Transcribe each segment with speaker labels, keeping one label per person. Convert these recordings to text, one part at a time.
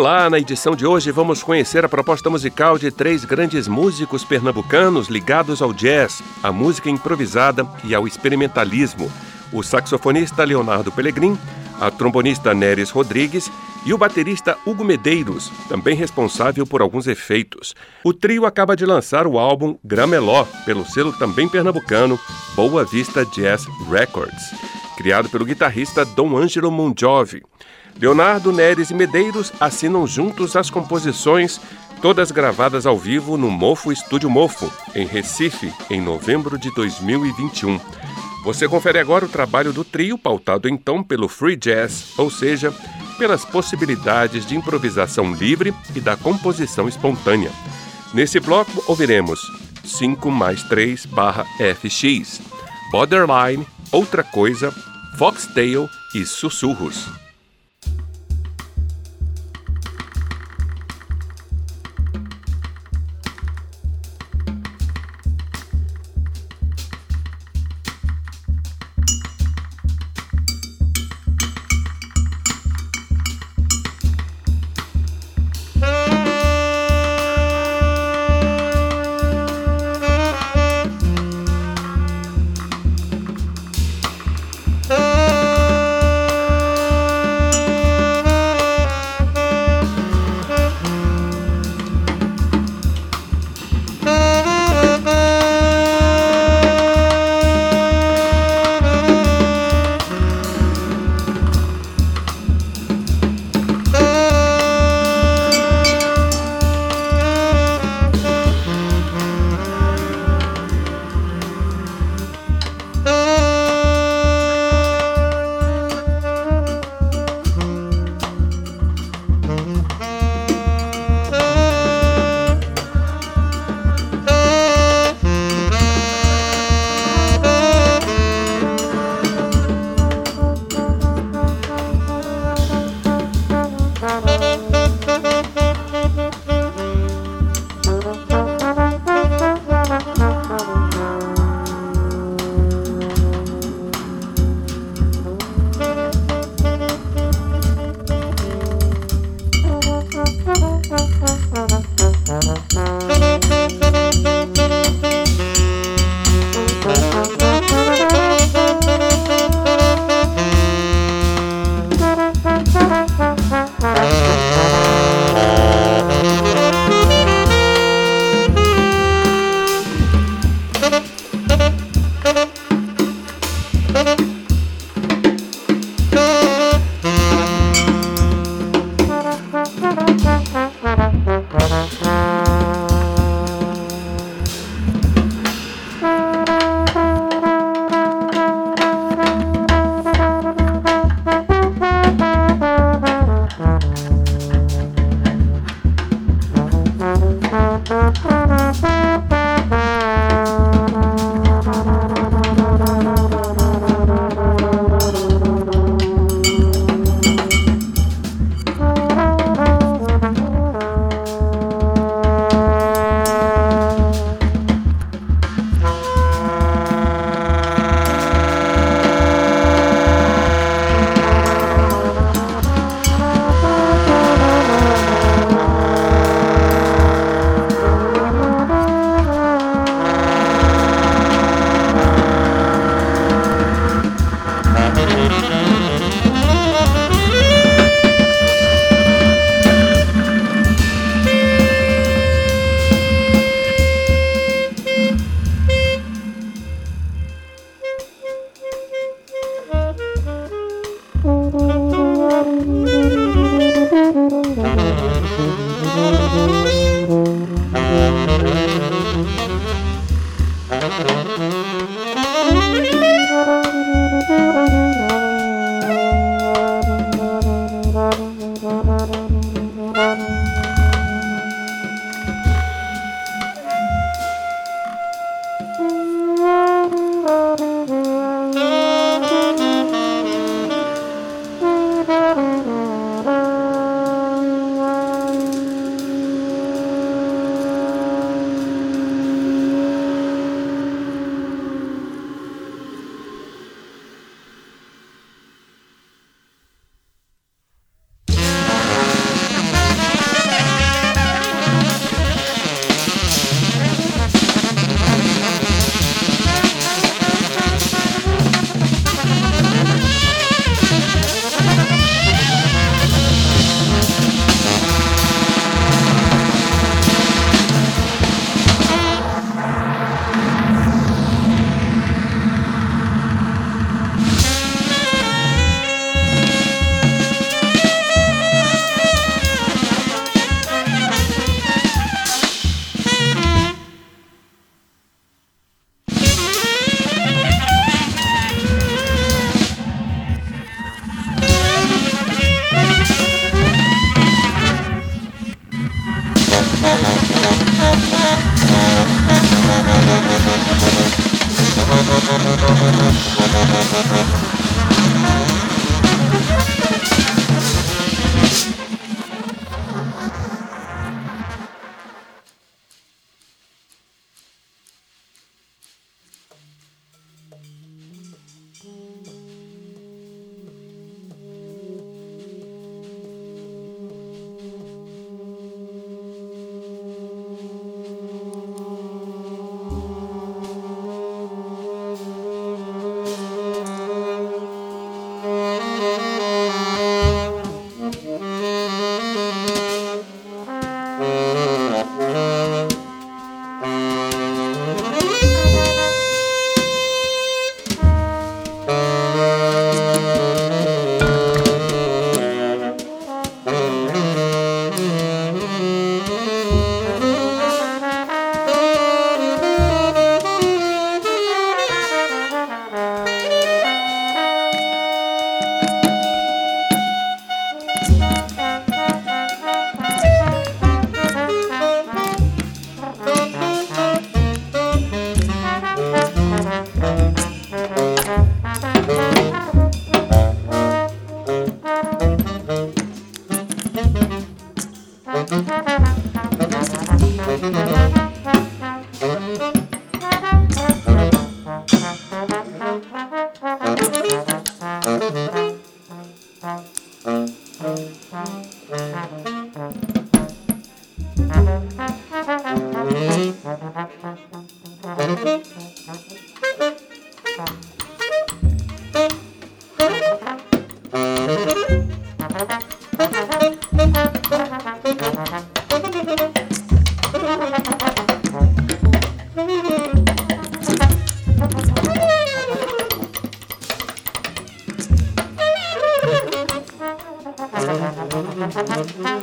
Speaker 1: Olá, na edição de hoje vamos conhecer a proposta musical de três grandes músicos pernambucanos ligados ao jazz, à música improvisada e ao experimentalismo. O saxofonista Leonardo Pellegrin, a trombonista Neres Rodrigues e o baterista Hugo Medeiros, também responsável por alguns efeitos. O trio acaba de lançar o álbum Grameló, pelo selo também pernambucano Boa Vista Jazz Records, criado pelo guitarrista Dom Angelo Monjovi. Leonardo, Neres e Medeiros assinam juntos as composições, todas gravadas ao vivo no Mofo Estúdio Mofo, em Recife, em novembro de 2021. Você confere agora o trabalho do trio, pautado então pelo free jazz, ou seja, pelas possibilidades de improvisação livre e da composição espontânea. Nesse bloco ouviremos 5 mais 3 barra FX, Borderline, Outra Coisa, Foxtail e Sussurros.
Speaker 2: Música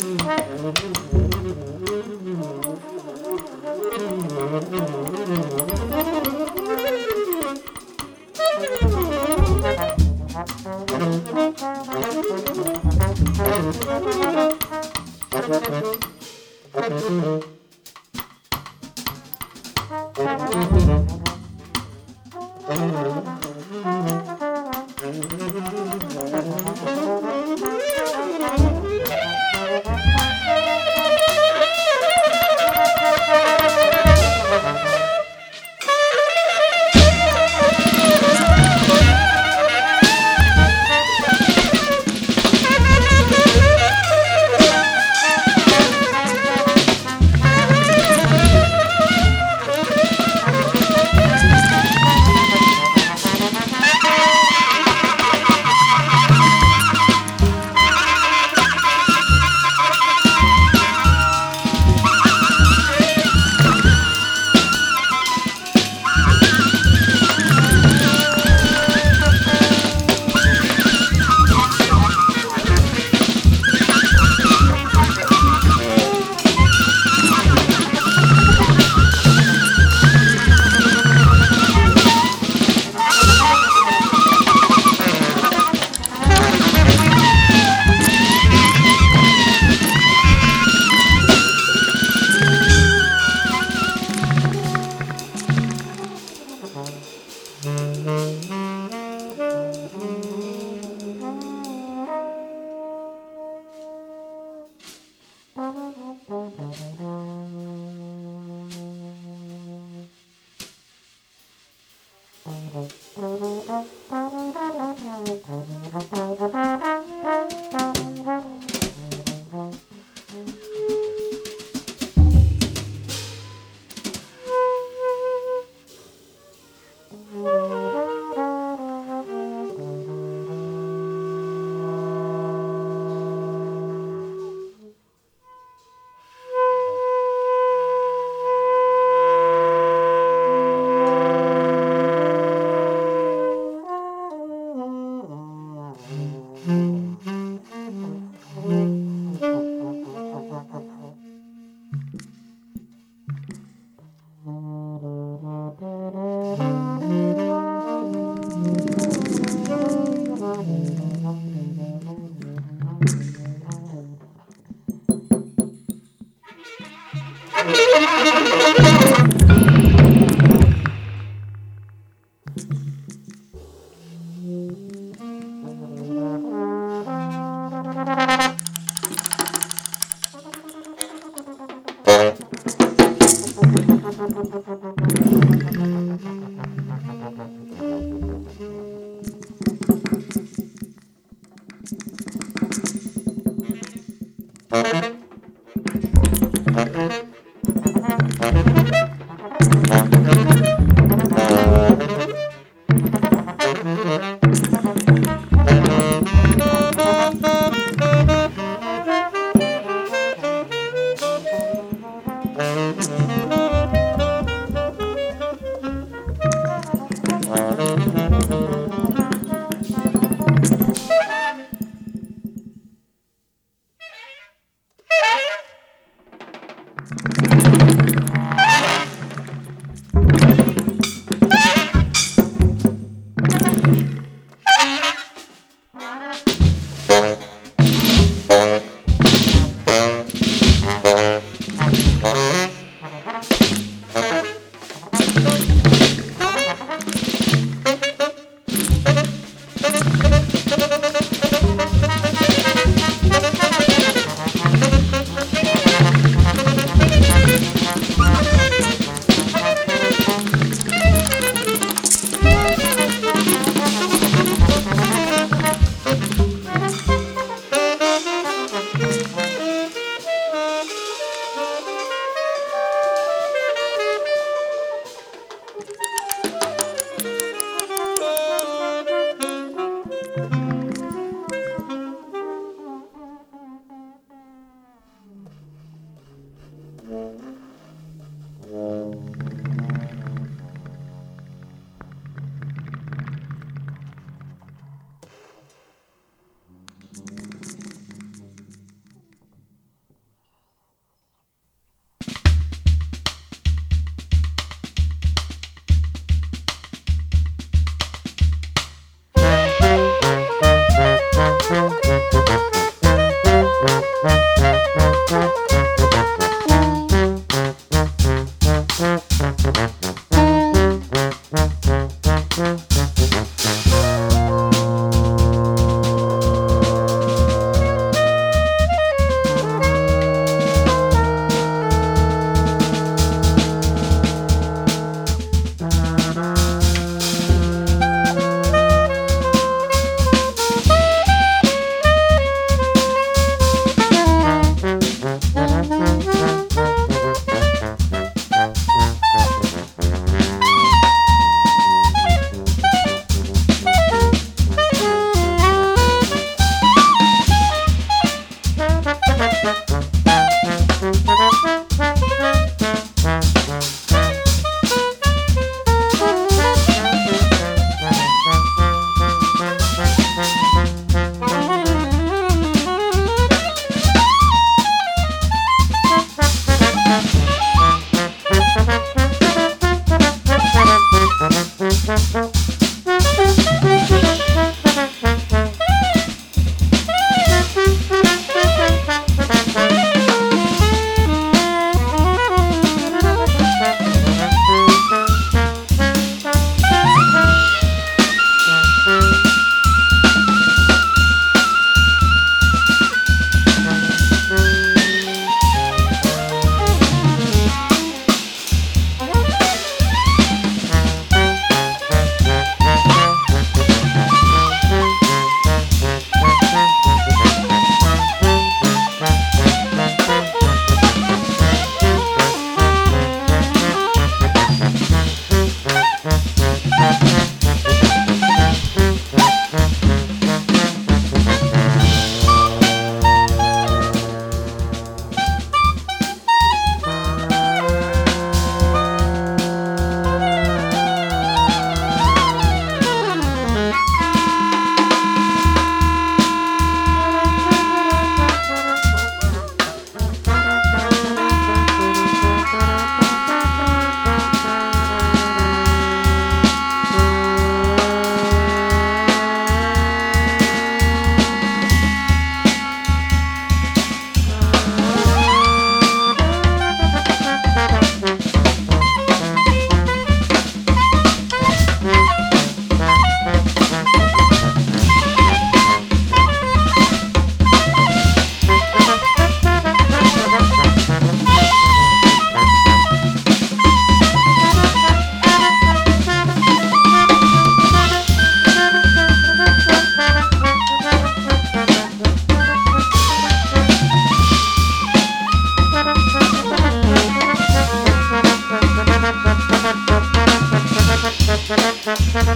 Speaker 2: Müzik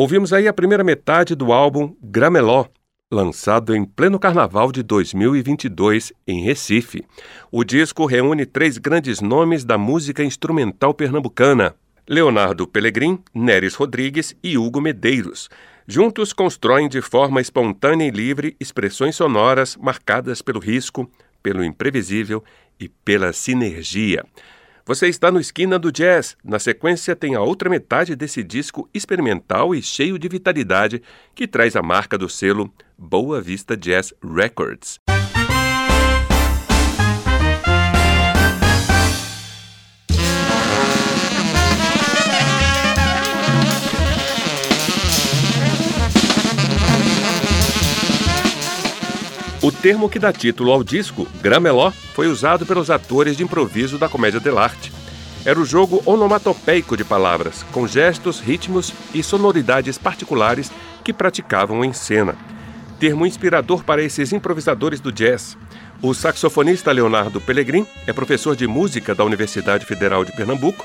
Speaker 1: Ouvimos aí a primeira metade do álbum Grameló, lançado em pleno carnaval de 2022 em Recife. O disco reúne três grandes nomes da música instrumental pernambucana: Leonardo Pelegrim, Neres Rodrigues e Hugo Medeiros. Juntos constroem de forma espontânea e livre expressões sonoras marcadas pelo risco, pelo imprevisível e pela sinergia. Você está no Esquina do Jazz. Na sequência, tem a outra metade desse disco experimental e cheio de vitalidade que traz a marca do selo Boa Vista Jazz Records. O termo que dá título ao disco, grameló, foi usado pelos atores de improviso da comédia dell'arte. Era o jogo onomatopeico de palavras, com gestos, ritmos e sonoridades particulares que praticavam em cena. Termo inspirador para esses improvisadores do jazz. O saxofonista Leonardo Pellegrin é professor de música da Universidade Federal de Pernambuco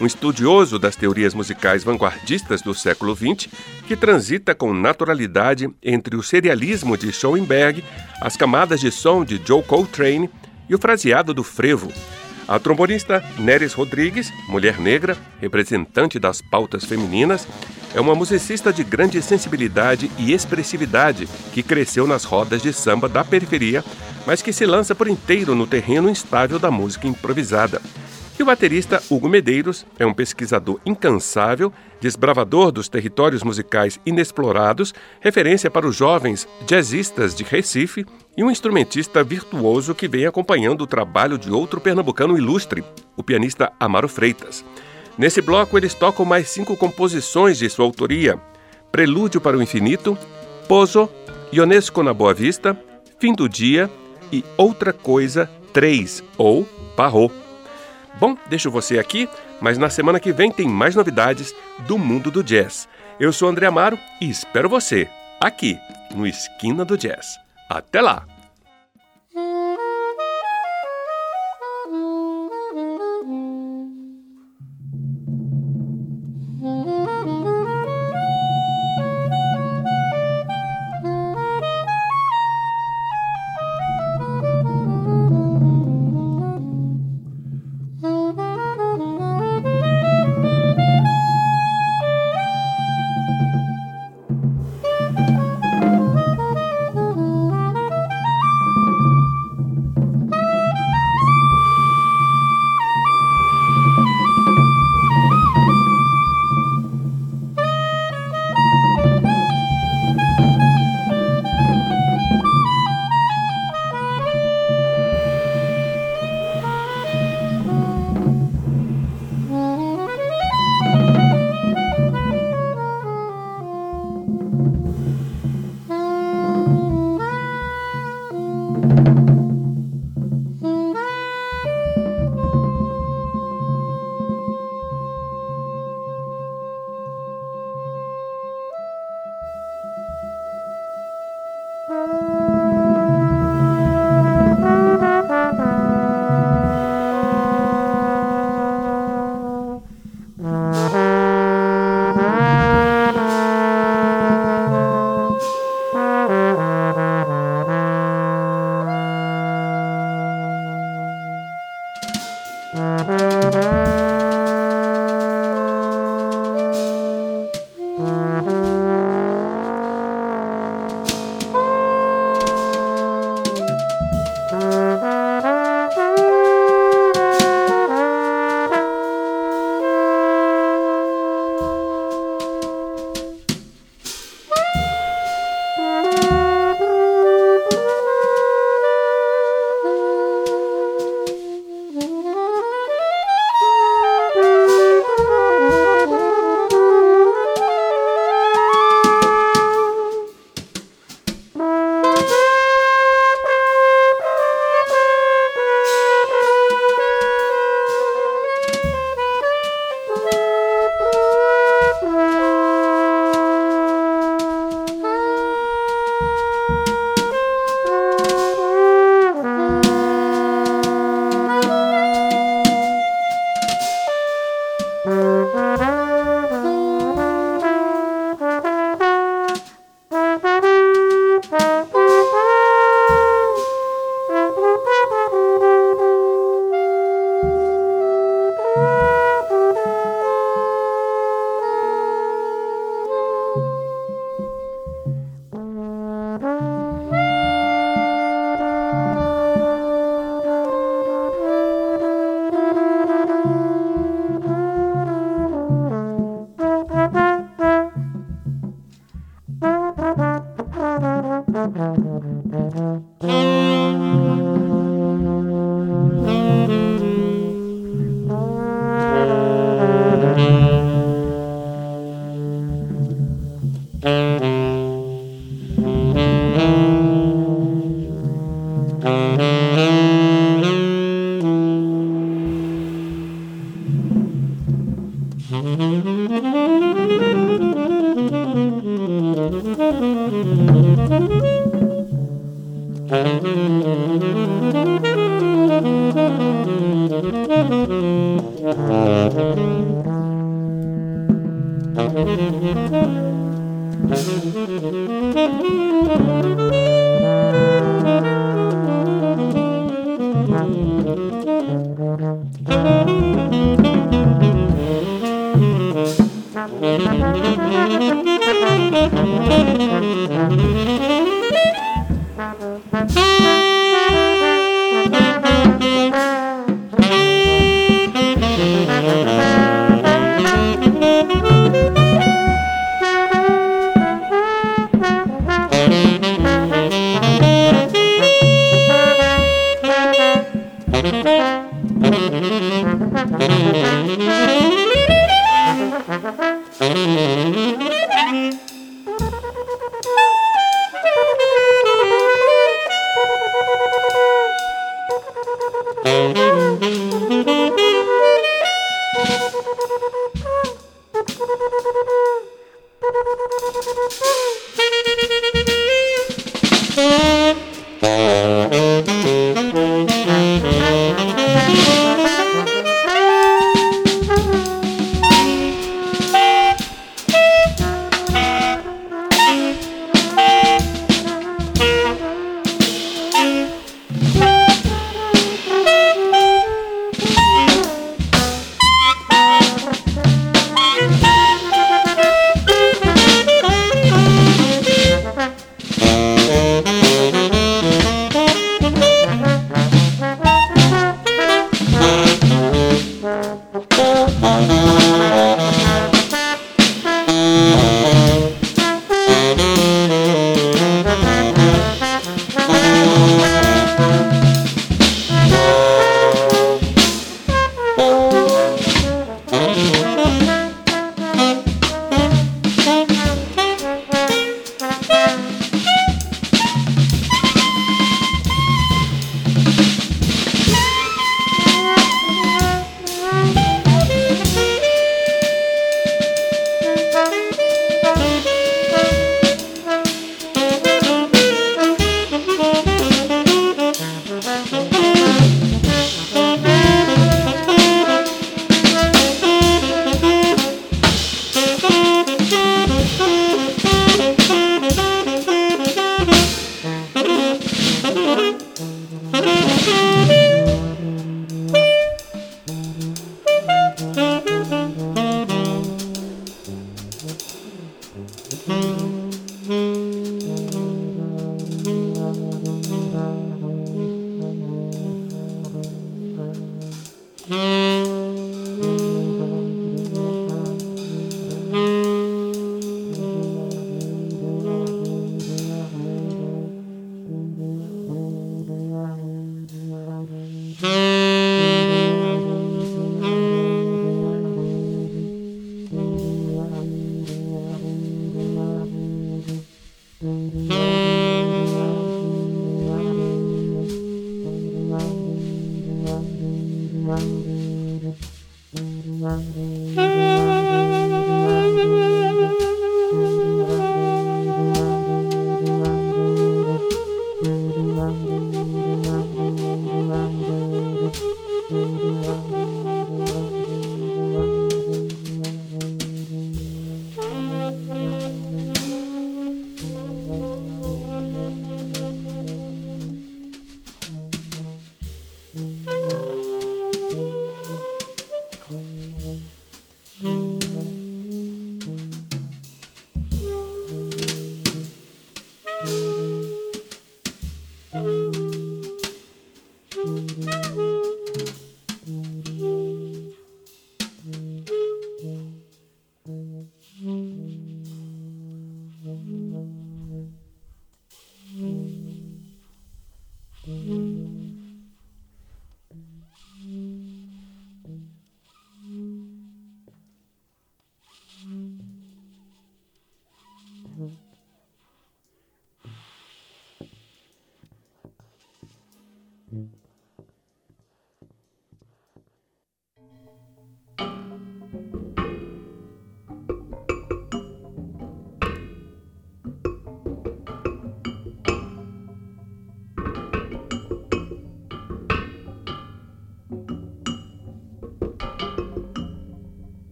Speaker 1: um estudioso das teorias musicais vanguardistas do século XX, que transita com naturalidade entre o serialismo de Schoenberg, as camadas de som de Joe Coltrane e o fraseado do frevo. A trombonista Neres Rodrigues, mulher negra, representante das pautas femininas, é uma musicista de grande sensibilidade e expressividade que cresceu nas rodas de samba da periferia, mas que se lança por inteiro no terreno instável da música improvisada. E o baterista Hugo Medeiros é um pesquisador incansável, desbravador dos territórios musicais inexplorados, referência para os jovens jazzistas de Recife e um instrumentista virtuoso que vem acompanhando o trabalho de outro pernambucano ilustre, o pianista Amaro Freitas. Nesse bloco, eles tocam mais cinco composições de sua autoria: Prelúdio para o Infinito, Pozo, Ionesco na Boa Vista, Fim do Dia e Outra Coisa 3, ou Parrot. Bom, deixo você aqui, mas na semana que vem tem mais novidades do mundo do jazz. Eu sou André Amaro e espero você aqui no Esquina do Jazz. Até lá!